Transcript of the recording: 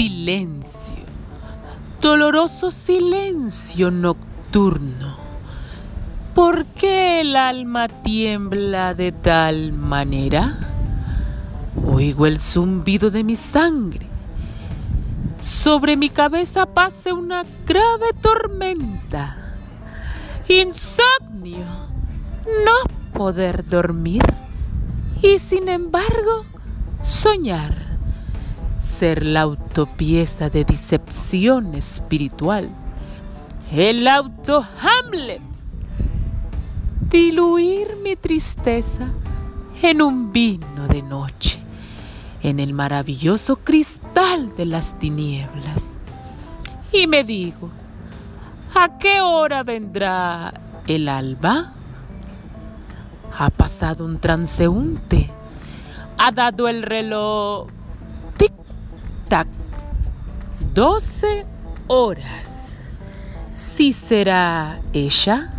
silencio, doloroso silencio nocturno. ¿Por qué el alma tiembla de tal manera? Oigo el zumbido de mi sangre. Sobre mi cabeza pasa una grave tormenta. Insomnio. No poder dormir. Y sin embargo, soñar ser la autopieza de decepción espiritual, el auto Hamlet, diluir mi tristeza en un vino de noche, en el maravilloso cristal de las tinieblas. Y me digo, ¿a qué hora vendrá el alba? Ha pasado un transeúnte, ha dado el reloj 12 horas. Si será ella.